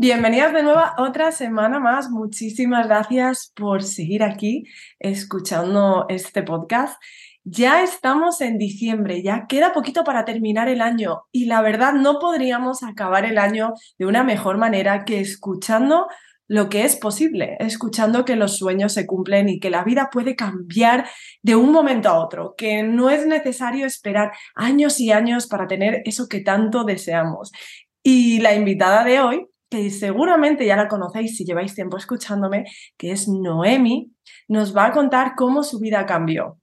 Bienvenidas de nuevo a otra semana más. Muchísimas gracias por seguir aquí escuchando este podcast. Ya estamos en diciembre, ya queda poquito para terminar el año y la verdad no podríamos acabar el año de una mejor manera que escuchando lo que es posible, escuchando que los sueños se cumplen y que la vida puede cambiar de un momento a otro, que no es necesario esperar años y años para tener eso que tanto deseamos. Y la invitada de hoy que seguramente ya la conocéis si lleváis tiempo escuchándome, que es Noemi, nos va a contar cómo su vida cambió.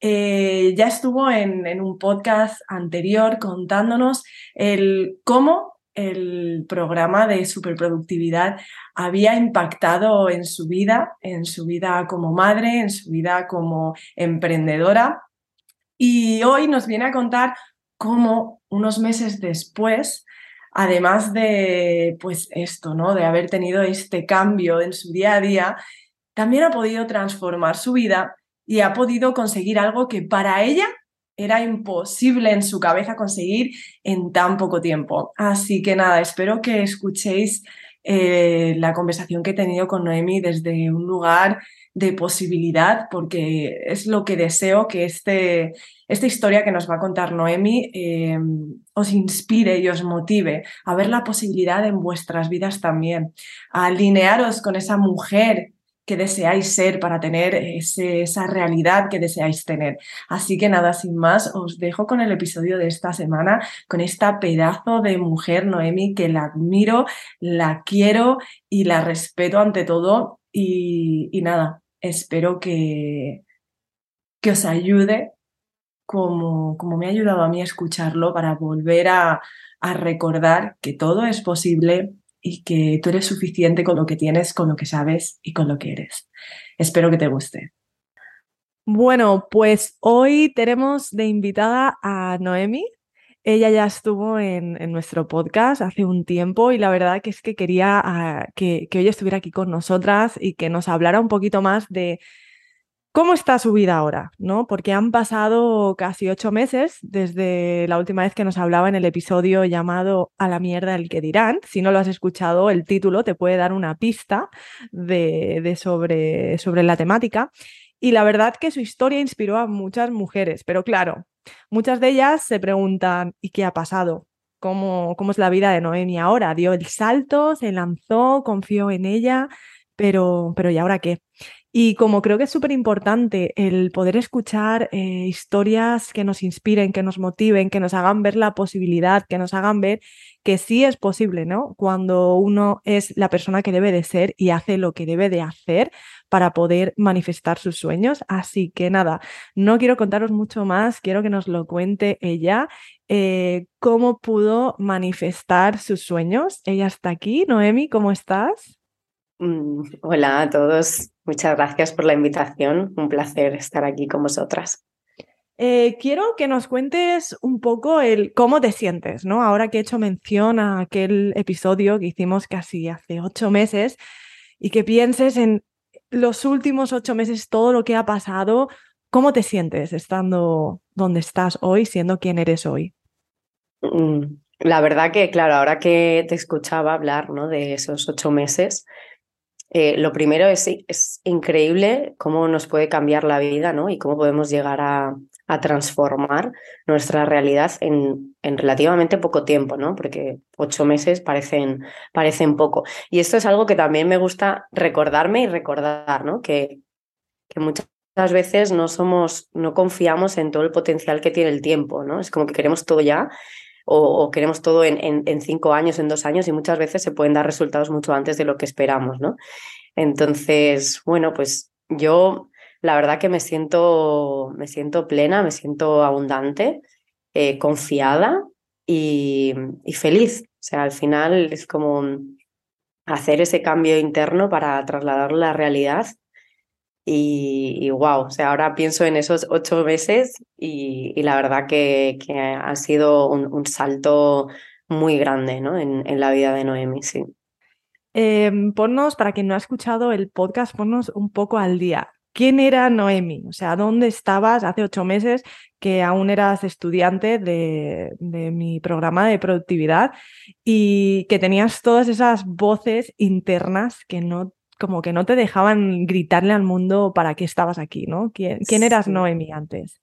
Eh, ya estuvo en, en, un podcast anterior contándonos el cómo el programa de superproductividad había impactado en su vida, en su vida como madre, en su vida como emprendedora. Y hoy nos viene a contar cómo unos meses después además de, pues esto, ¿no? De haber tenido este cambio en su día a día, también ha podido transformar su vida y ha podido conseguir algo que para ella era imposible en su cabeza conseguir en tan poco tiempo. Así que nada, espero que escuchéis eh, la conversación que he tenido con Noemi desde un lugar de posibilidad, porque es lo que deseo que este, esta historia que nos va a contar Noemi eh, os inspire y os motive a ver la posibilidad en vuestras vidas también, a alinearos con esa mujer que deseáis ser para tener esa realidad que deseáis tener. Así que nada, sin más, os dejo con el episodio de esta semana, con esta pedazo de mujer, Noemi, que la admiro, la quiero y la respeto ante todo. Y nada, espero que, que os ayude como, como me ha ayudado a mí escucharlo para volver a, a recordar que todo es posible y que tú eres suficiente con lo que tienes, con lo que sabes y con lo que eres. Espero que te guste. Bueno, pues hoy tenemos de invitada a Noemi. Ella ya estuvo en, nuestro podcast hace un tiempo y la verdad que es que quería ah, que, hoy estuviera aquí con nosotras y que nos hablara un poquito más de ¿Cómo está su vida ahora? ¿No? Porque han pasado casi ocho meses desde la última vez que nos hablaba en el episodio llamado A la mierda el que dirán. Si no lo has escuchado, el título te puede dar una pista de sobre, sobre la temática. Y la verdad que su historia inspiró a muchas mujeres, pero claro, muchas de ellas se preguntan, ¿y qué ha pasado? ¿Cómo, cómo es la vida de Noemi ahora? Dio el salto, se lanzó, confió en ella, pero, pero ¿y ahora qué? Y como creo que es súper importante el poder escuchar eh, historias que nos inspiren, que nos motiven, que nos hagan ver la posibilidad, que nos hagan ver que sí es posible, ¿no? Cuando uno es la persona que debe de ser y hace lo que debe de hacer para poder manifestar sus sueños. Así que nada, no quiero contaros mucho más, quiero que nos lo cuente ella. Eh, cómo pudo manifestar sus sueños. Ella está aquí. Noemi, ¿cómo estás? Mm, hola a todos, muchas gracias por la invitación, un placer estar aquí con vosotras. Eh, quiero que nos cuentes un poco el cómo te sientes, ¿no? Ahora que he hecho mención a aquel episodio que hicimos casi hace ocho meses y que pienses en los últimos ocho meses, todo lo que ha pasado, ¿cómo te sientes estando donde estás hoy, siendo quien eres hoy? Mm, la verdad que, claro, ahora que te escuchaba hablar ¿no? de esos ocho meses, eh, lo primero es, es increíble cómo nos puede cambiar la vida ¿no? y cómo podemos llegar a, a transformar nuestra realidad en, en, relativamente poco tiempo, ¿no? Porque ocho meses parecen, parecen poco. Y esto es algo que también me gusta recordarme y recordar, ¿no? Que que muchas veces no somos, no confiamos en todo el potencial que tiene el tiempo, ¿no? Es como que queremos todo ya o, queremos todo en, en, cinco años, en dos años y muchas veces se pueden dar resultados mucho antes de lo que esperamos, ¿no? Entonces, bueno, pues yo la verdad que me siento, me siento plena, me siento abundante, eh, confiada y, feliz. O sea, al final es como hacer ese cambio interno para trasladar la realidad y, wow, o sea, ahora pienso en esos ocho meses y, la verdad que, que, ha sido un, salto muy grande ¿no? en, en, la vida de Noemi, sí. Eh, ponnos, para quien no ha escuchado el podcast, ponnos un poco al día. ¿Quién era Noemi? O sea, ¿dónde estabas hace ocho meses que aún eras estudiante de, de, mi programa de productividad y que tenías todas esas voces internas que no como que no te dejaban gritarle al mundo para qué estabas aquí, ¿no? ¿Quién, quién eras Noemi antes?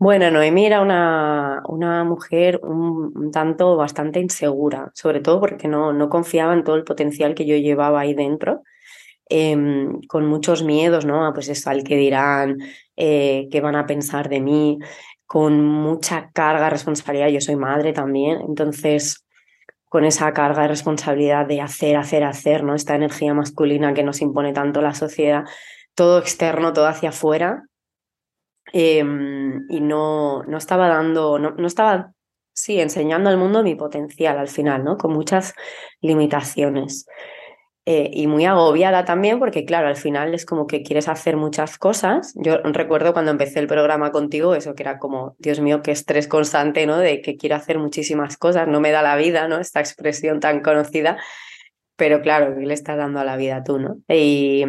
Bueno, Noemi era una, una mujer un, tanto bastante insegura, sobre todo porque no, no confiaba en todo el potencial que yo llevaba ahí dentro, em, con muchos miedos, ¿no? Pues es al que dirán, eh, qué van a pensar de mí, con mucha carga, responsabilidad, yo soy madre también, entonces con esa carga de responsabilidad de hacer, hacer, hacer, ¿no? Esta energía masculina que nos impone tanto la sociedad, todo externo, todo hacia afuera. Em, y no, no estaba dando, no, no estaba, sí, enseñando al mundo mi potencial al final, ¿no? Con muchas limitaciones. Eh, y muy agobiada también porque, claro, al final es como que quieres hacer muchas cosas. Yo recuerdo cuando empecé el programa contigo, eso que era como, Dios mío, qué estrés constante, ¿no? De que quiero hacer muchísimas cosas, no me da la vida, ¿no? Esta expresión tan conocida. Pero claro, ¿qué le estás dando a la vida tú, no? Y,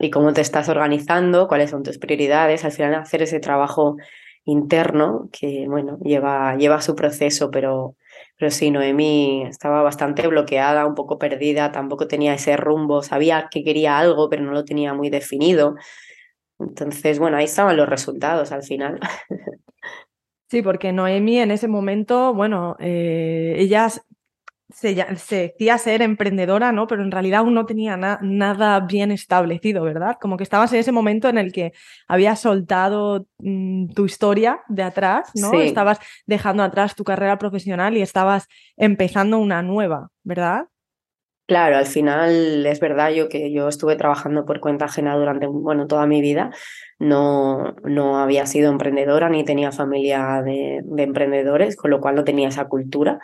y cómo te estás organizando, cuáles son tus prioridades, al final hacer ese trabajo interno que, bueno, lleva, lleva su proceso, pero pero sí, Noemi estaba bastante bloqueada, un poco perdida, tampoco tenía ese rumbo, sabía que quería algo, pero no lo tenía muy definido. Entonces, bueno, ahí estaban los resultados al final. Sí, porque Noemi en ese momento, bueno, eh, ella se, decía ser emprendedora, ¿no? Pero en realidad aún no tenía nada bien establecido, ¿verdad? Como que estabas en ese momento en el que habías soltado mm, tu historia de atrás, ¿no? Estabas dejando atrás tu carrera profesional y estabas empezando una nueva, ¿verdad? Claro, al final es verdad yo que yo estuve trabajando por cuenta ajena durante bueno, toda mi vida. No, no había sido emprendedora ni tenía familia de, de emprendedores, con lo cual no tenía esa cultura.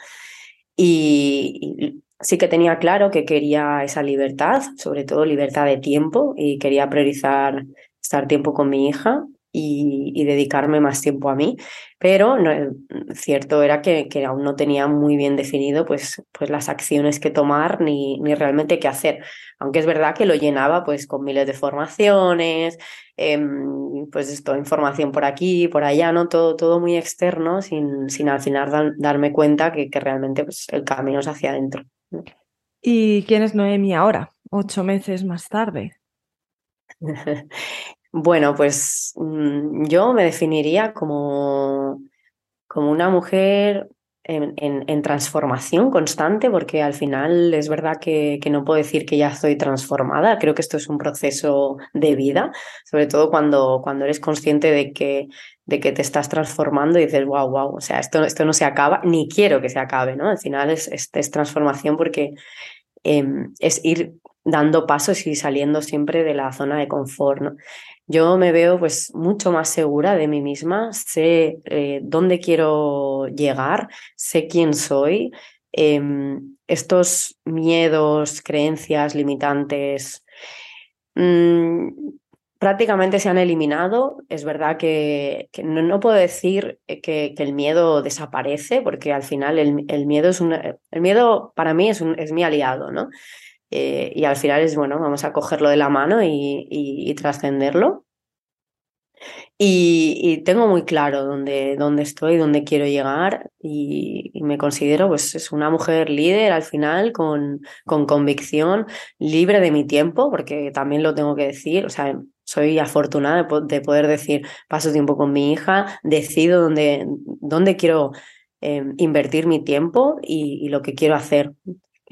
Y, sí que tenía claro que quería esa libertad, sobre todo libertad de tiempo, y quería priorizar estar tiempo con mi hija y, dedicarme más tiempo a mí, pero no, cierto era que, que, aún no tenía muy bien definido pues, pues las acciones que tomar ni, ni realmente qué hacer, aunque es verdad que lo llenaba pues con miles de formaciones, em, pues esto, información por aquí, por allá, ¿no? Todo, todo muy externo sin, sin al final darme cuenta que, que realmente pues, el camino es hacia adentro. ¿Y quién es Noemi ahora, ocho meses más tarde? Bueno, pues mm, yo me definiría como, como una mujer en, en, transformación constante, porque al final es verdad que, que, no puedo decir que ya estoy transformada. Creo que esto es un proceso de vida, sobre todo cuando, cuando eres consciente de que, de que te estás transformando y dices, wow, wow, o sea, esto, esto no se acaba, ni quiero que se acabe, ¿no? Al final es, es, transformación porque em, es ir dando pasos y saliendo siempre de la zona de confort, ¿no? Yo me veo pues mucho más segura de mí misma, sé eh, dónde quiero llegar, sé quién soy. Em, estos miedos, creencias limitantes mm, prácticamente se han eliminado. Es verdad que, no, puedo decir que, el miedo desaparece, porque al final el, miedo es el miedo para mí es, un, es mi aliado, ¿no? Eh, y al final es, bueno, vamos a cogerlo de la mano y, trascenderlo. Y, tengo muy claro dónde, dónde estoy, dónde quiero llegar y, me considero pues es una mujer líder al final, con, con convicción, libre de mi tiempo, porque también lo tengo que decir, o sea, soy afortunada de, poder decir, paso tiempo con mi hija, decido dónde, dónde quiero eh, invertir mi tiempo y, lo que quiero hacer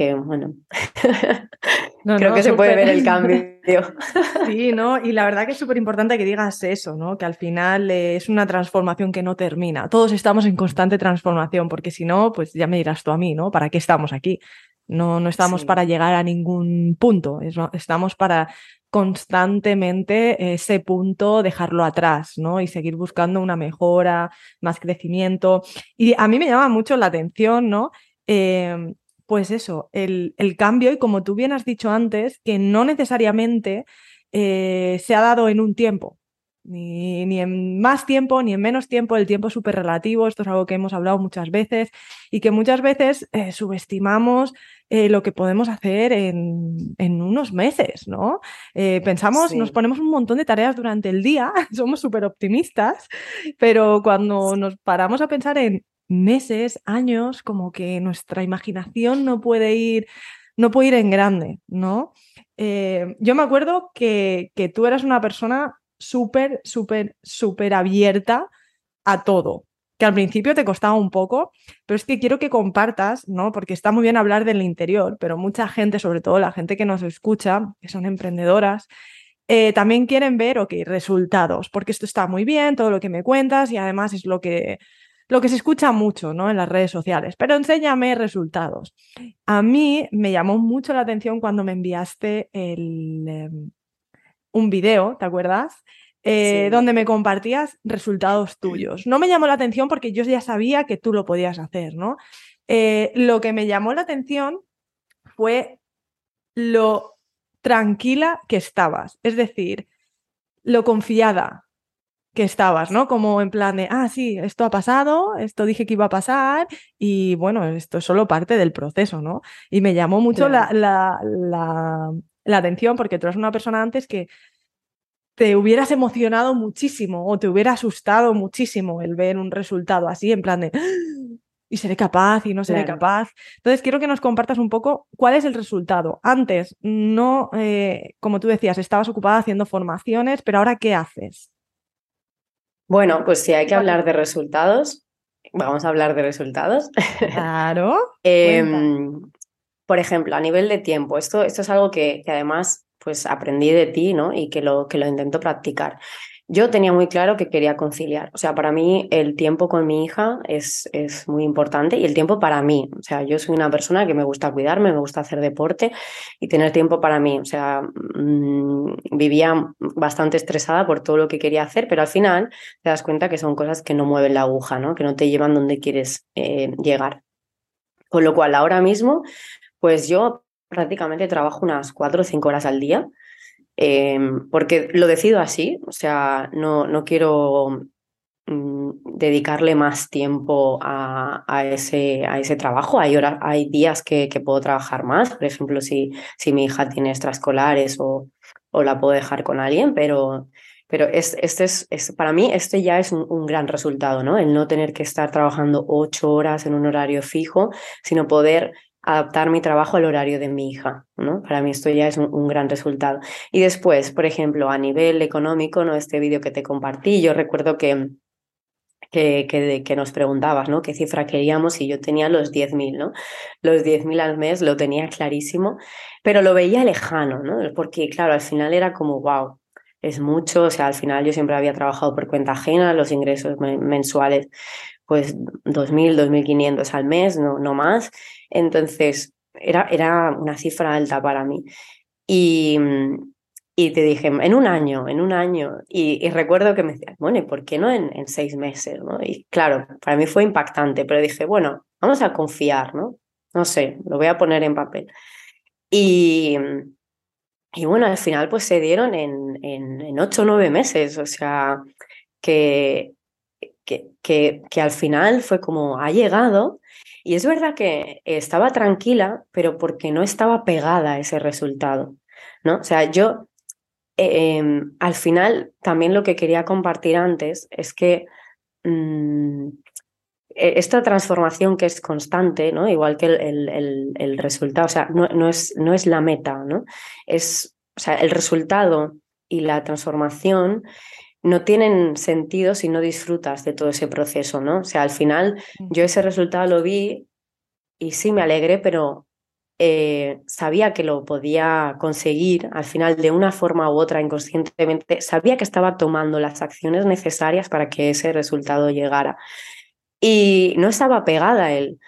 que bueno, creo que se puede ver el cambio. Sí, ¿no? Y la verdad que es súper importante que digas eso, ¿no? Que al final eh, es una transformación que no termina. Todos estamos en constante transformación, porque si no, pues ya me dirás tú a mí, ¿no? ¿Para qué estamos aquí? No, no estamos para llegar a ningún punto, estamos para constantemente ese punto dejarlo atrás, ¿no? Y seguir buscando una mejora, más crecimiento. Y a mí me llama mucho la atención, ¿no? Em, pues eso, el, el, cambio y como tú bien has dicho antes, que no necesariamente eh, se ha dado en un tiempo, ni, ni, en más tiempo ni en menos tiempo, el tiempo es súper relativo, esto es algo que hemos hablado muchas veces y que muchas veces eh, subestimamos eh, lo que podemos hacer en, en unos meses, ¿no? pensamos, nos ponemos un montón de tareas durante el día, somos súper optimistas, pero cuando nos paramos a pensar en meses, años, como que nuestra imaginación no puede ir, no puede ir en grande, ¿no? Eh, yo me acuerdo que, que tú eras una persona súper, súper, súper abierta a todo, que al principio te costaba un poco, pero es que quiero que compartas, ¿no? Porque está muy bien hablar del interior, pero mucha gente, sobre todo la gente que nos escucha, que son emprendedoras, eh, también quieren ver, ok, resultados, porque esto está muy bien, todo lo que me cuentas y además es lo que lo que se escucha mucho ¿no? en las redes sociales, pero enséñame resultados. A mí me llamó mucho la atención cuando me enviaste el, em, un video, ¿te acuerdas? Eh, donde me compartías resultados tuyos. No me llamó la atención porque yo ya sabía que tú lo podías hacer, ¿no? Eh, lo que me llamó la atención fue lo tranquila que estabas, es decir, lo confiada, que estabas, ¿no? Como en plan de, ah, sí, esto ha pasado, esto dije que iba a pasar y bueno, esto es solo parte del proceso, ¿no? Y me llamó mucho la, la, la, atención porque tú eres una persona antes que te hubieras emocionado muchísimo o te hubiera asustado muchísimo el ver un resultado así, en plan de, ¡Ah! y seré capaz y no seré capaz. Entonces, quiero que nos compartas un poco cuál es el resultado. Antes, no, eh, como tú decías, estabas ocupada haciendo formaciones, pero ahora, ¿qué haces? Bueno, pues si hay que hablar de resultados, vamos a hablar de resultados. Claro. Em, por ejemplo, a nivel de tiempo, esto, esto es algo que, que, además pues aprendí de ti, ¿no? Y que lo, que lo intento practicar yo tenía muy claro que quería conciliar. O sea, para mí el tiempo con mi hija es, es muy importante y el tiempo para mí. O sea, yo soy una persona que me gusta cuidarme, me gusta hacer deporte y tener tiempo para mí. O sea, mmm, vivía bastante estresada por todo lo que quería hacer, pero al final te das cuenta que son cosas que no mueven la aguja, ¿no? Que no te llevan donde quieres eh, llegar. Con lo cual, ahora mismo, pues yo prácticamente trabajo unas cuatro o cinco horas al día Em, porque lo decido así, o sea, no, no quiero mm, dedicarle más tiempo a, a, ese, a ese trabajo. Hay, horas, hay días que, puedo trabajar más, por ejemplo, si, si mi hija tiene extraescolares o, o la puedo dejar con alguien, pero, pero es, este es, es, para mí este ya es un, un, gran resultado, ¿no? El no tener que estar trabajando ocho horas en un horario fijo, sino poder adaptar mi trabajo al horario de mi hija, ¿no? Para mí esto ya es un, gran resultado. Y después, por ejemplo, a nivel económico, ¿no? Este vídeo que te compartí, yo recuerdo que, que, que, nos preguntabas, ¿no? ¿Qué cifra queríamos? Y yo tenía los 10.000, ¿no? Los 10.000 al mes lo tenía clarísimo, pero lo veía lejano, ¿no? Porque, claro, al final era como, wow, es mucho, o sea, al final yo siempre había trabajado por cuenta ajena, los ingresos mensuales pues 2.000, 2.500 al mes, no, no más. Entonces, era, era una cifra alta para mí. Y, y te dije, en un año, en un año. Y, recuerdo que me decías, bueno, ¿y por qué no en, en seis meses? ¿no? Y claro, para mí fue impactante, pero dije, bueno, vamos a confiar, ¿no? No sé, lo voy a poner en papel. Y, y bueno, al final pues se dieron en, en, ocho o nueve meses, o sea, que que, que, al final fue como ha llegado y es verdad que estaba tranquila, pero porque no estaba pegada a ese resultado, ¿no? O sea, yo em, al final también lo que quería compartir antes es que mm, e, esta transformación que es constante, ¿no? Igual que el, el, el resultado, o sea, no, no, es, no es la meta, ¿no? Es, o sea, el resultado y la transformación no tienen sentido si no disfrutas de todo ese proceso, ¿no? O sea, al final yo ese resultado lo vi y sí me alegré, pero eh, sabía que lo podía conseguir al final de una forma u otra inconscientemente, sabía que estaba tomando las acciones necesarias para que ese resultado llegara. Y no estaba pegada a él,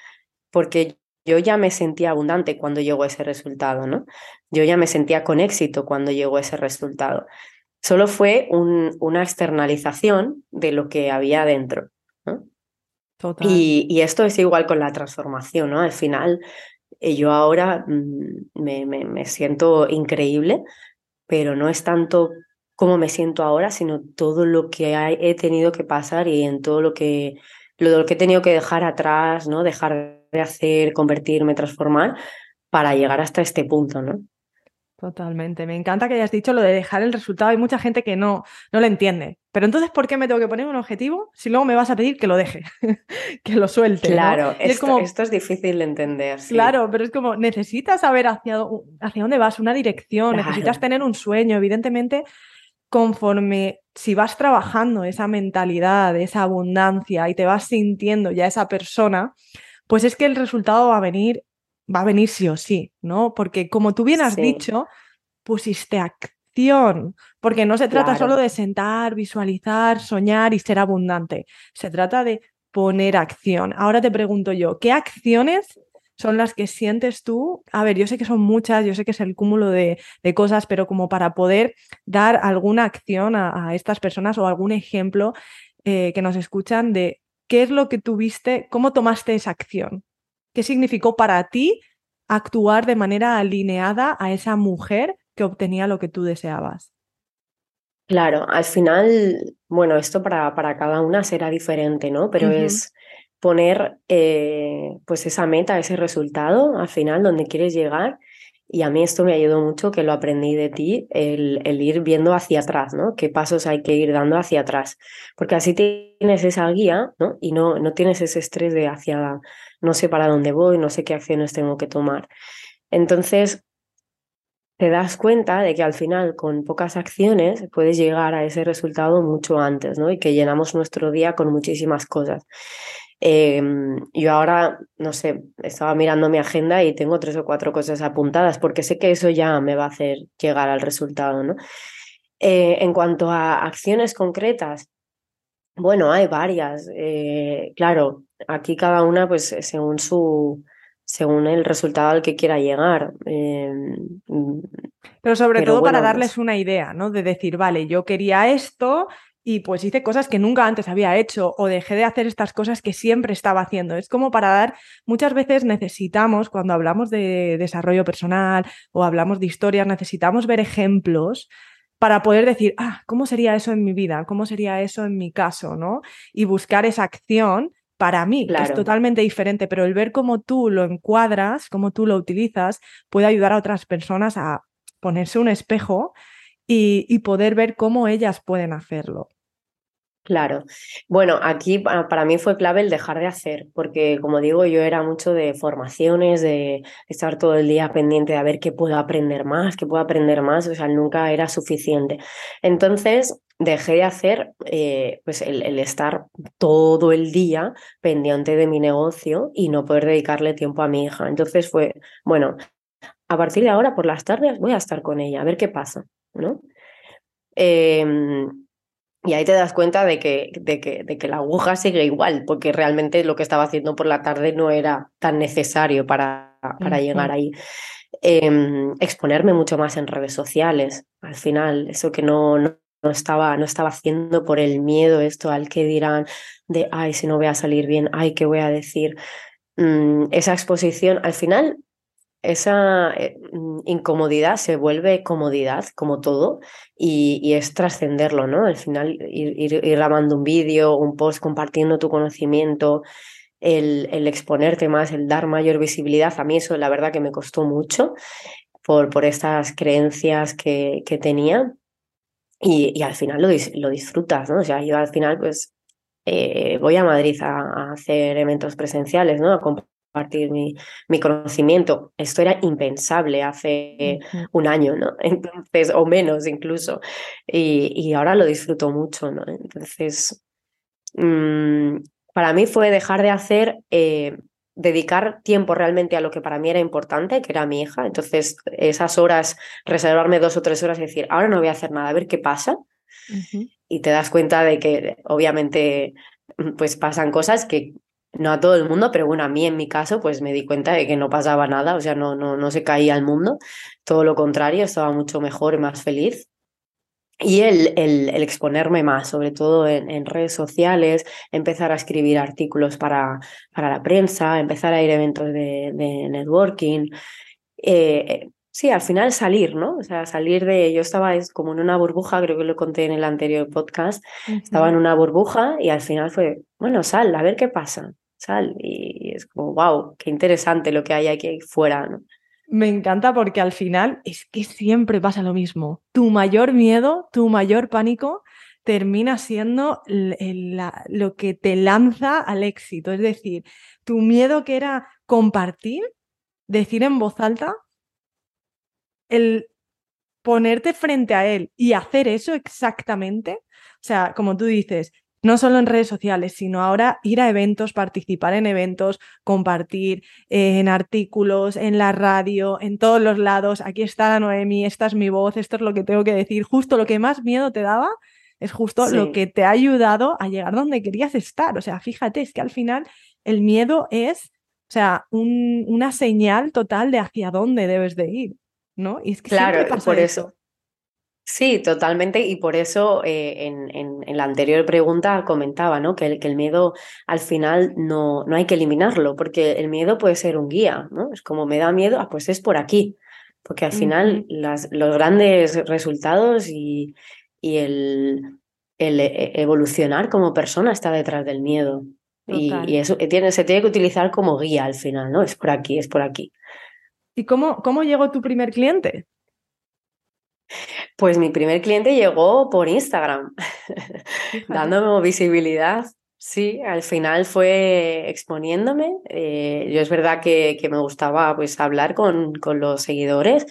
porque yo ya me sentía abundante cuando llegó ese resultado, ¿no? Yo ya me sentía con éxito cuando llegó ese resultado. Solo fue una externalización de lo que había dentro. ¿no? Y, y, esto es igual con la transformación, ¿no? Al final, eh, yo ahora mm, me, me, siento increíble, pero no es tanto cómo me siento ahora, sino todo lo que he tenido que pasar y en todo lo que, lo que he tenido que dejar atrás, ¿no? Dejar de hacer, convertirme, transformar para llegar hasta este punto, ¿no? Totalmente. Me encanta que hayas dicho lo de dejar el resultado. Hay mucha gente que no, no lo entiende. Pero entonces, ¿por qué me tengo que poner un objetivo si luego me vas a pedir que lo deje, que lo suelte? Claro, esto, es como... esto es difícil de entender. Claro, pero es como necesitas saber hacia, hacia dónde vas, una dirección, necesitas tener un sueño. Evidentemente, conforme si vas trabajando esa mentalidad, esa abundancia y te vas sintiendo ya esa persona, pues es que el resultado va a venir va a venir sí o sí, ¿no? Porque como tú bien has dicho, pusiste acción, porque no se trata solo de sentar, visualizar, soñar y ser abundante, se trata de poner acción. Ahora te pregunto yo, ¿qué acciones son las que sientes tú? A ver, yo sé que son muchas, yo sé que es el cúmulo de, cosas, pero como para poder dar alguna acción a, estas personas o algún ejemplo eh, que nos escuchan de qué es lo que tuviste, cómo tomaste esa acción. ¿Qué significó para ti actuar de manera alineada a esa mujer que obtenía lo que tú deseabas? Claro, al final, bueno, esto para, para cada una será diferente, ¿no? Pero es poner eh, pues esa meta, ese resultado al final donde quieres llegar. Y a mí esto me ayudó mucho, que lo aprendí de ti, el, el, ir viendo hacia atrás, ¿no? Qué pasos hay que ir dando hacia atrás. Porque así tienes esa guía, ¿no? Y no, no tienes ese estrés de hacia no sé para dónde voy, no sé qué acciones tengo que tomar. Entonces, te das cuenta de que al final con pocas acciones puedes llegar a ese resultado mucho antes, ¿no? Y que llenamos nuestro día con muchísimas cosas. Em, yo ahora, no sé, estaba mirando mi agenda y tengo tres o cuatro cosas apuntadas porque sé que eso ya me va a hacer llegar al resultado, ¿no? Eh, en cuanto a acciones concretas, bueno, hay varias. Eh, claro, aquí cada una, pues según su, según el resultado al que quiera llegar. Em, pero sobre todo para darles pues una idea, ¿no? De decir, vale, yo quería esto y pues hice cosas que nunca antes había hecho o dejé de hacer estas cosas que siempre estaba haciendo. Es como para dar, muchas veces necesitamos, cuando hablamos de desarrollo personal o hablamos de historias, necesitamos ver ejemplos para poder decir, ah, ¿cómo sería eso en mi vida? ¿Cómo sería eso en mi caso? ¿no? Y buscar esa acción para mí, que es totalmente diferente, pero el ver cómo tú lo encuadras, cómo tú lo utilizas, puede ayudar a otras personas a ponerse un espejo y poder ver cómo ellas pueden hacerlo. Claro. Bueno, aquí para mí fue clave el dejar de hacer, porque como digo, yo era mucho de formaciones, de estar todo el día pendiente de a ver qué puedo aprender más, qué puedo aprender más, o sea, nunca era suficiente. Entonces, dejé de hacer eh, pues el, estar todo el día pendiente de mi negocio y no poder dedicarle tiempo a mi hija. Entonces fue, bueno, a partir de ahora por las tardes voy a estar con ella, a ver qué pasa, ¿no? Eh, y ahí te das cuenta de que, de, que, de que la aguja sigue igual, porque realmente lo que estaba haciendo por la tarde no era tan necesario para, para llegar ahí. Em, exponerme mucho más en redes sociales, al final, eso que no, no, estaba, no estaba haciendo por el miedo, esto al que dirán de, ay, si no voy a salir bien, ay, ¿qué voy a decir? Mm, esa exposición, al final esa eh, mm, incomodidad se vuelve comodidad, como todo, y, es trascenderlo, ¿no? Al final, ir, grabando un vídeo, un post, compartiendo tu conocimiento, el, el, exponerte más, el dar mayor visibilidad, a mí eso la verdad que me costó mucho por, por estas creencias que, que tenía. Y, y, al final lo, lo disfrutas, ¿no? O sea, yo al final, pues, eh, voy a Madrid a, hacer eventos presenciales, ¿no? Compartir mi, mi, conocimiento. Esto era impensable hace un año, ¿no? Entonces, o menos incluso. Y, y ahora lo disfruto mucho, ¿no? Entonces, mmm, para mí fue dejar de hacer eh, dedicar tiempo realmente a lo que para mí era importante, que era mi hija. Entonces, esas horas, reservarme dos o tres horas y decir, ahora no voy a hacer nada, a ver qué pasa. Y te das cuenta de que obviamente pues pasan cosas que no a todo el mundo, pero bueno, a mí en mi caso pues me di cuenta de que no pasaba nada, o sea, no, no, no se caía el mundo, todo lo contrario, estaba mucho mejor y más feliz. Y el, el, el, exponerme más, sobre todo en, en, redes sociales, empezar a escribir artículos para, para la prensa, empezar a ir a eventos de, de networking. Eh, sí, al final salir, ¿no? O sea, salir de. Yo estaba como en una burbuja, creo que lo conté en el anterior podcast. Estaba en una burbuja y al final fue, bueno, sal, a ver qué pasa. Y es como, wow, qué interesante lo que hay aquí fuera. Me encanta porque al final es que siempre pasa lo mismo. Tu mayor miedo, tu mayor pánico termina siendo lo que te lanza al éxito. Es decir, tu miedo que era compartir, decir en voz alta, el ponerte frente a él y hacer eso exactamente. O sea, como tú dices, no solo en redes sociales, sino ahora ir a eventos, participar en eventos, compartir eh, en artículos, en la radio, en todos los lados. Aquí está la Noemi, esta es mi voz, esto es lo que tengo que decir. Justo lo que más miedo te daba es justo lo que te ha ayudado a llegar donde querías estar. O sea, fíjate, es que al final el miedo es, o sea, una señal total de hacia dónde debes de ir, ¿no? Y es que claro, por eso. Sí, totalmente. Y por eso eh, en, en, la anterior pregunta comentaba ¿no? que, el, que el miedo al final no, no hay que eliminarlo, porque el miedo puede ser un guía, ¿no? Es como me da miedo, ah, pues es por aquí. Porque al final las, los grandes resultados y, y el, el, e, evolucionar como persona está detrás del miedo. Y, y, eso tiene, se tiene que utilizar como guía al final, ¿no? Es por aquí, es por aquí. ¿Y cómo, cómo llegó tu primer cliente? Pues mi primer cliente llegó por Instagram, dándome visibilidad. Sí, al final fue exponiéndome. Eh, yo es verdad que, que, me gustaba pues hablar con, con los seguidores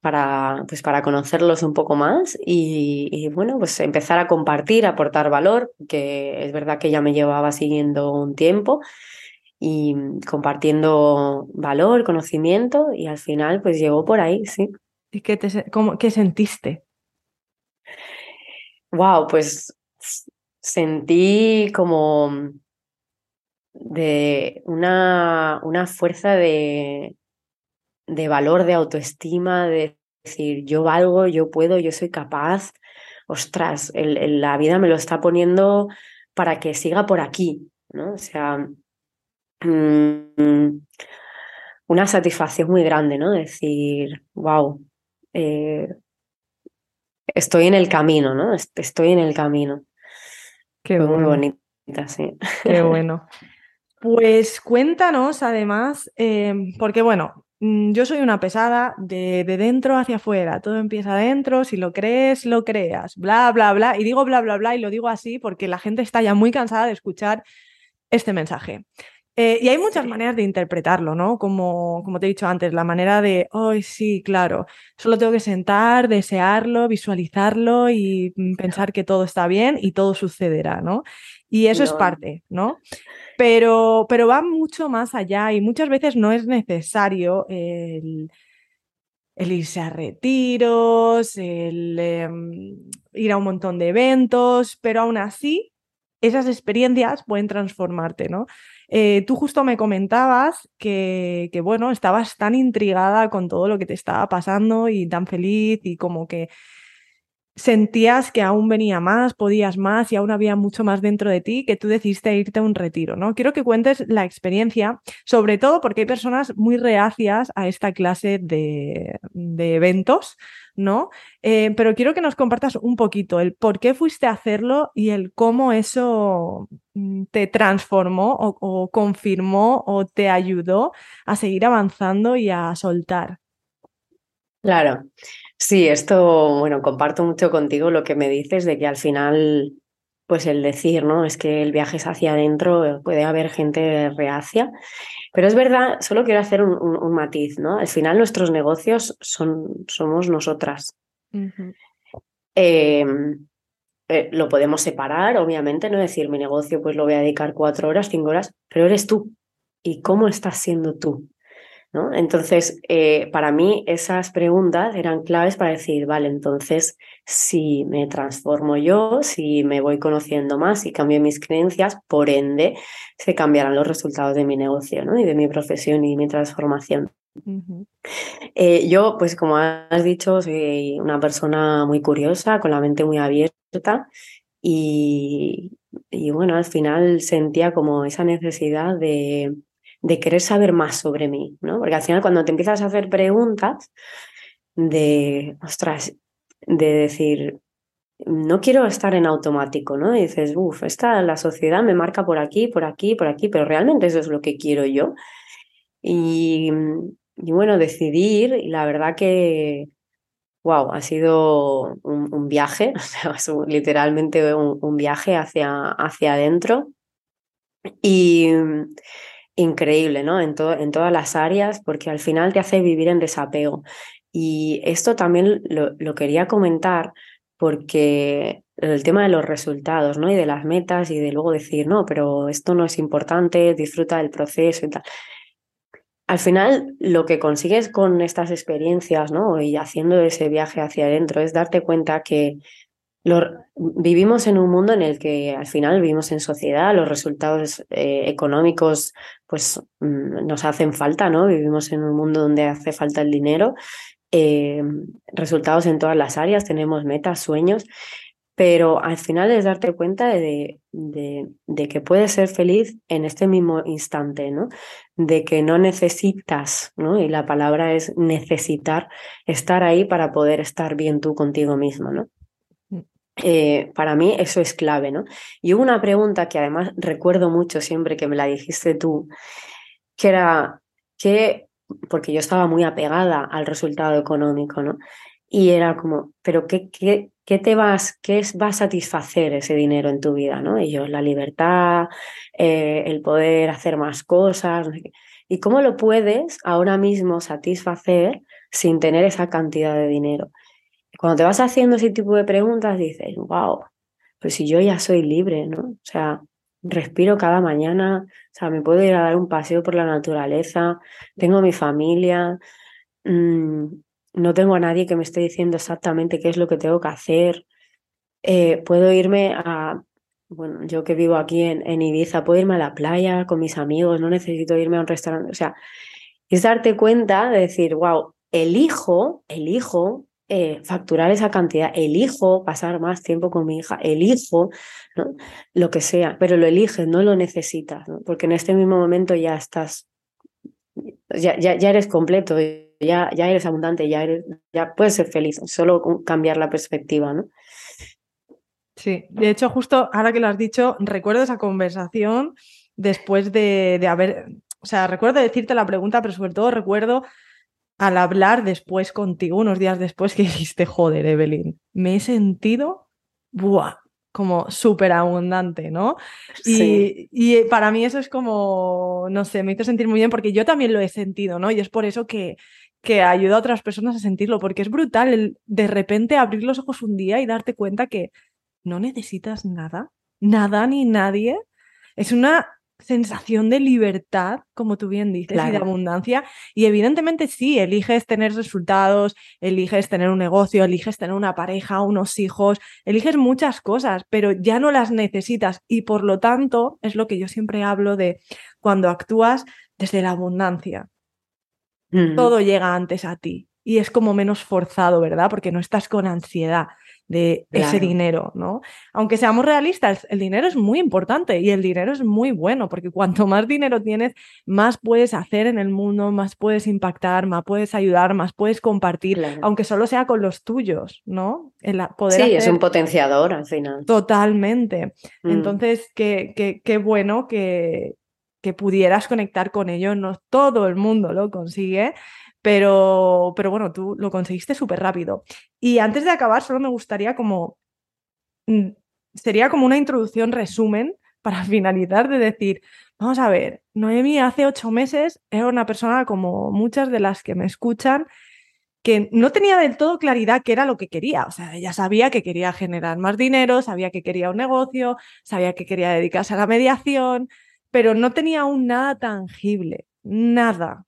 para, pues, para conocerlos un poco más y, y, bueno, pues empezar a compartir, aportar valor, que es verdad que ya me llevaba siguiendo un tiempo y compartiendo valor, conocimiento y al final pues llegó por ahí, sí. ¿Y qué, te, sentiste? Wow, pues sentí como de una, una fuerza de, de valor, de autoestima, de decir, yo valgo, yo puedo, yo soy capaz. Ostras, la vida me lo está poniendo para que siga por aquí, ¿no? O sea, mmm, una satisfacción muy grande, ¿no? Decir, wow, eh, estoy en el camino, ¿no? Estoy en el camino. Qué Muy bonita, sí. Qué bueno. Pues cuéntanos además, eh, porque bueno, mm, yo soy una pesada de, de, dentro hacia afuera, todo empieza adentro, si lo crees, lo creas, bla, bla, bla, y digo bla, bla, bla, y lo digo así porque la gente está ya muy cansada de escuchar este mensaje. Eh, y hay muchas maneras de interpretarlo, ¿no? Como, como te he dicho antes, la manera de, ¡ay, sí, claro! Solo tengo que sentar, desearlo, visualizarlo y mm, pensar que todo está bien y todo sucederá, ¿no? Y eso es parte, ¿no? Pero, pero va mucho más allá y muchas veces no es necesario el, el irse a retiros, el em, ir a un montón de eventos, pero aún así esas experiencias pueden transformarte, ¿no? Eh, tú justo me comentabas que, bueno, estabas tan intrigada con todo lo que te estaba pasando y tan feliz y como que sentías que aún venía más, podías más y aún había mucho más dentro de ti que tú decidiste irte a un retiro, ¿no? Quiero que cuentes la experiencia, sobre todo porque hay personas muy reacias a esta clase de eventos, ¿no? Eh, pero quiero que nos compartas un poquito el por qué fuiste a hacerlo y el cómo eso mm, te transformó o, o confirmó o te ayudó a seguir avanzando y a soltar. Claro, Sí, esto, bueno, comparto mucho contigo lo que me dices de que al final, pues el decir, ¿no? Es que el viaje es hacia adentro, puede haber gente reacia, pero es verdad, solo quiero hacer un, un, matiz, ¿no? Al final nuestros negocios son, somos nosotras. Uh -huh. eh, eh, lo podemos separar, obviamente, no decir mi negocio, pues lo voy a dedicar cuatro horas, cinco horas, pero eres tú. ¿y cómo estás siendo tú? ¿No? Entonces, eh, para mí esas preguntas eran claves para decir, vale, entonces si me transformo yo, si me voy conociendo más y cambio mis creencias, por ende se cambiarán los resultados de mi negocio ¿no? y de mi profesión y mi transformación. Eh, yo, pues como has dicho, soy una persona muy curiosa, con la mente muy abierta y, y bueno, al final sentía como esa necesidad de, de, querer saber más sobre mí, ¿no? Porque al final cuando te empiezas a hacer preguntas de, ostras, de decir, no quiero estar en automático, ¿no? Dices, uff, esta la sociedad me marca por aquí, por aquí, por aquí, pero realmente eso es lo que quiero yo. Y, bueno, decidir, y la verdad que, wow, ha sido un, viaje, literalmente un, viaje hacia, hacia adentro. Y increíble, ¿no? En, en todas las áreas, porque al final te hace vivir en desapego. Y esto también lo, lo quería comentar porque el tema de los resultados, ¿no? Y de las metas y de luego decir, no, pero esto no es importante, disfruta del proceso y tal al final lo que consigues con estas experiencias ¿no? y haciendo ese viaje hacia adentro es darte cuenta que vivimos en un mundo en el que al final vivimos en sociedad, los resultados eh, económicos pues mm, nos hacen falta, ¿no? Vivimos en un mundo donde hace falta el dinero, eh, resultados en todas las áreas, tenemos metas, sueños pero al final es darte cuenta de, de, que puedes ser feliz en este mismo instante, ¿no? De que no necesitas, ¿no? Y la palabra es necesitar estar ahí para poder estar bien tú contigo mismo, ¿no? Eh, para mí eso es clave, ¿no? Y hubo una pregunta que además recuerdo mucho siempre que me la dijiste tú, que era que, porque yo estaba muy apegada al resultado económico, ¿no? Y era como, pero ¿qué, qué, ¿qué te vas, qué va a satisfacer ese dinero en tu vida? ¿no? Y yo, la libertad, eh, el poder hacer más cosas. ¿Y cómo lo puedes ahora mismo satisfacer sin tener esa cantidad de dinero? Cuando te vas haciendo ese tipo de preguntas, dices, wow, pues si yo ya soy libre, ¿no? O sea, respiro cada mañana, o sea, me puedo ir a dar un paseo por la naturaleza, tengo mi familia, mmm, no tengo a nadie que me esté diciendo exactamente qué es lo que tengo que hacer. Eh, puedo irme a, bueno, yo que vivo aquí en, Ibiza, puedo irme a la playa con mis amigos, no necesito irme a un restaurante. O sea, es darte cuenta de decir, wow, elijo, elijo eh, facturar esa cantidad, elijo pasar más tiempo con mi hija, elijo lo que sea, pero lo eliges, no lo necesitas, porque en este mismo momento ya estás, ya, ya, ya eres completo ya, ya eres abundante, ya, eres, ya puedes ser feliz, solo cambiar la perspectiva, ¿no? Sí, de hecho, justo ahora que lo has dicho, recuerdo esa conversación después de, de haber, o sea, recuerdo decirte la pregunta, pero sobre todo recuerdo al hablar después contigo, unos días después, que dijiste, joder, Evelyn, me he sentido, buah, como súper abundante, ¿no? Y, y, para mí eso es como, no sé, me hizo sentir muy bien porque yo también lo he sentido, ¿no? Y es por eso que, que ayuda a otras personas a sentirlo, porque es brutal el de repente abrir los ojos un día y darte cuenta que no necesitas nada, nada ni nadie. Es una sensación de libertad, como tú bien dices, y de abundancia. Y evidentemente sí, eliges tener resultados, eliges tener un negocio, eliges tener una pareja, unos hijos, eliges muchas cosas, pero ya no las necesitas. Y por lo tanto, es lo que yo siempre hablo de cuando actúas desde la abundancia. Todo llega antes a ti y es como menos forzado, ¿verdad? Porque no estás con ansiedad de ese dinero, ¿no? Aunque seamos realistas, el dinero es muy importante y el dinero es muy bueno, porque cuanto más dinero tienes, más puedes hacer en el mundo, más puedes impactar, más puedes ayudar, más puedes compartir, aunque solo sea con los tuyos, ¿no? El poder sí, es un potenciador al final. Totalmente. Mm. Entonces, qué, qué, qué bueno que, que pudieras conectar con ello. No todo el mundo lo consigue, pero, pero bueno, tú lo conseguiste súper rápido. Y antes de acabar, solo me gustaría como... Mm, sería como una introducción, resumen, para finalizar, de decir, vamos a ver, Noemi hace ocho meses era una persona como muchas de las que me escuchan, que no tenía del todo claridad qué era lo que quería. O sea, ella sabía que quería generar más dinero, sabía que quería un negocio, sabía que quería dedicarse a la mediación, pero no tenía aún nada tangible, nada.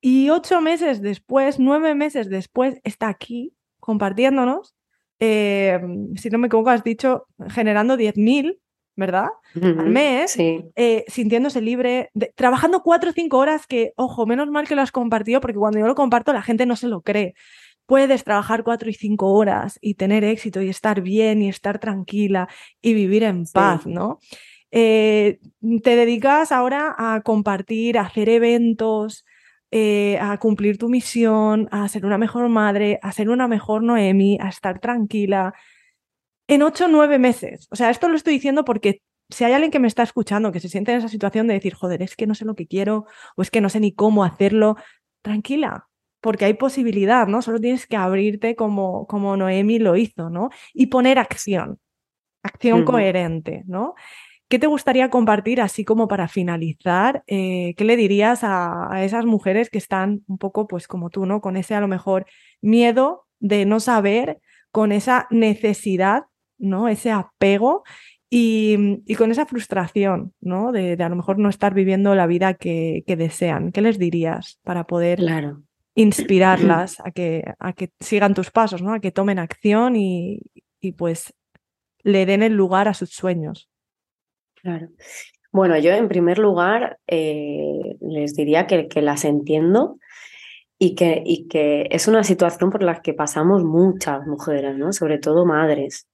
Y ocho meses después, nueve meses después, está aquí compartiéndonos. Eh, si no me equivoco, has dicho generando 10.000 ¿verdad? Al mes, eh, sintiéndose libre, trabajando cuatro o cinco horas que, ojo, menos mal que lo has compartido porque cuando yo lo comparto la gente no se lo cree. Puedes trabajar cuatro y cinco horas y tener éxito y estar bien y estar tranquila y vivir en paz, ¿no? Eh, te dedicas ahora a compartir, a hacer eventos, eh, a cumplir tu misión, a ser una mejor madre, a ser una mejor Noemi, a estar tranquila, en ocho o nueve meses. O sea, esto lo estoy diciendo porque si hay alguien que me está escuchando, que se siente en esa situación de decir, joder, es que no sé lo que quiero o es que no sé ni cómo hacerlo, tranquila, porque hay posibilidad, ¿no? Solo tienes que abrirte como, como Noemi lo hizo, ¿no? Y poner acción, acción coherente, ¿no? ¿Qué te gustaría compartir así como para finalizar? Eh, ¿Qué le dirías a, a, esas mujeres que están un poco, pues como tú, ¿no? Con ese a lo mejor miedo de no saber, con esa necesidad ¿no? Ese apego y, con esa frustración, ¿no? De, a lo mejor no estar viviendo la vida que, desean. ¿Qué les dirías para poder inspirarlas a que, a que sigan tus pasos, ¿no? A que tomen acción y, pues le den el lugar a sus sueños. Claro. Bueno, yo en primer lugar eh, les diría que, que las entiendo y que, y que es una situación por la que pasamos muchas mujeres, ¿no? sobre todo madres.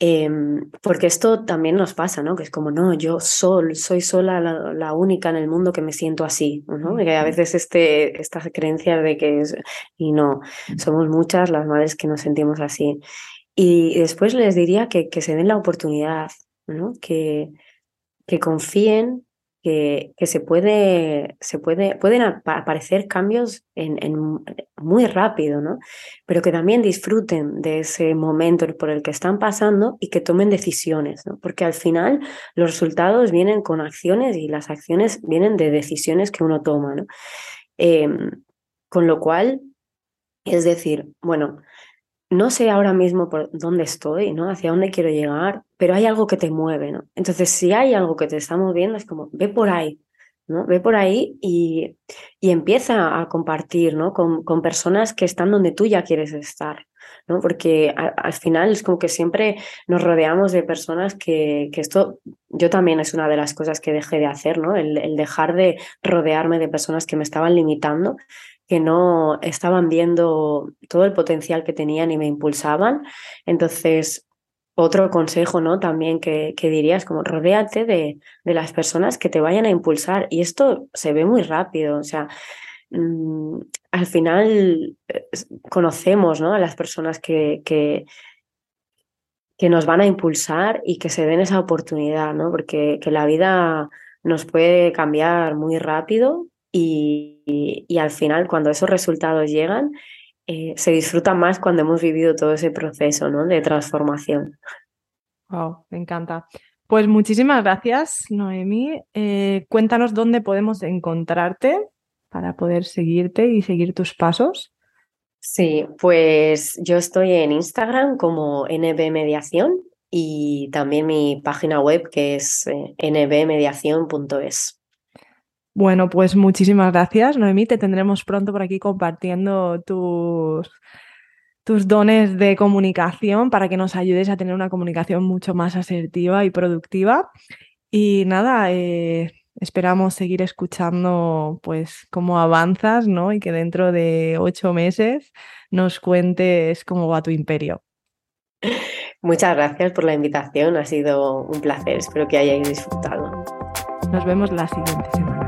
Em, porque esto también nos pasa, ¿no? Que es como, no, yo sol, soy sola la, única en el mundo que me siento así, ¿no? Que a veces este, esta creencia de que es, y no, somos muchas las madres que nos sentimos así. Y después les diría que, que se den la oportunidad, ¿no? Que, que confíen que, se puede, se puede, pueden aparecer cambios en, en, muy rápido, ¿no? Pero que también disfruten de ese momento por el que están pasando y que tomen decisiones, ¿no? Porque al final los resultados vienen con acciones y las acciones vienen de decisiones que uno toma, ¿no? Em, con lo cual, es decir, bueno, no sé ahora mismo por dónde estoy, ¿no? Hacia dónde quiero llegar, pero hay algo que te mueve, ¿no? Entonces, si hay algo que te está moviendo, es como, ve por ahí, ¿no? Ve por ahí y, y empieza a compartir, ¿no? Con, con, personas que están donde tú ya quieres estar, ¿no? Porque al final es como que siempre nos rodeamos de personas que, que, esto, yo también es una de las cosas que dejé de hacer, ¿no? El, el dejar de rodearme de personas que me estaban limitando que no estaban viendo todo el potencial que tenían y me impulsaban. Entonces, otro consejo, ¿no? También que, que dirías, como rodéate de, de, las personas que te vayan a impulsar. Y esto se ve muy rápido, o sea, mm, al final eh, conocemos, ¿no? A las personas que, que, que, nos van a impulsar y que se den esa oportunidad, ¿no? Porque que la vida nos puede cambiar muy rápido y, al final, cuando esos resultados llegan, eh, se disfruta más cuando hemos vivido todo ese proceso ¿no? de transformación. Wow, me encanta. Pues muchísimas gracias, Noemi. Eh, cuéntanos dónde podemos encontrarte para poder seguirte y seguir tus pasos. Sí, pues yo estoy en Instagram como NB Mediación y también mi página web que es eh, nbmediación.es. Bueno, pues muchísimas gracias, Noemí. Te tendremos pronto por aquí compartiendo tus, tus dones de comunicación para que nos ayudes a tener una comunicación mucho más asertiva y productiva. Y nada, eh, esperamos seguir escuchando pues cómo avanzas, ¿no? Y que dentro de ocho meses nos cuentes cómo va tu imperio. Muchas gracias por la invitación, ha sido un placer, espero que hayáis disfrutado. Nos vemos la siguiente semana.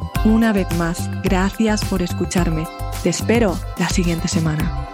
Una vez más, gracias por escucharme. Te espero la siguiente semana.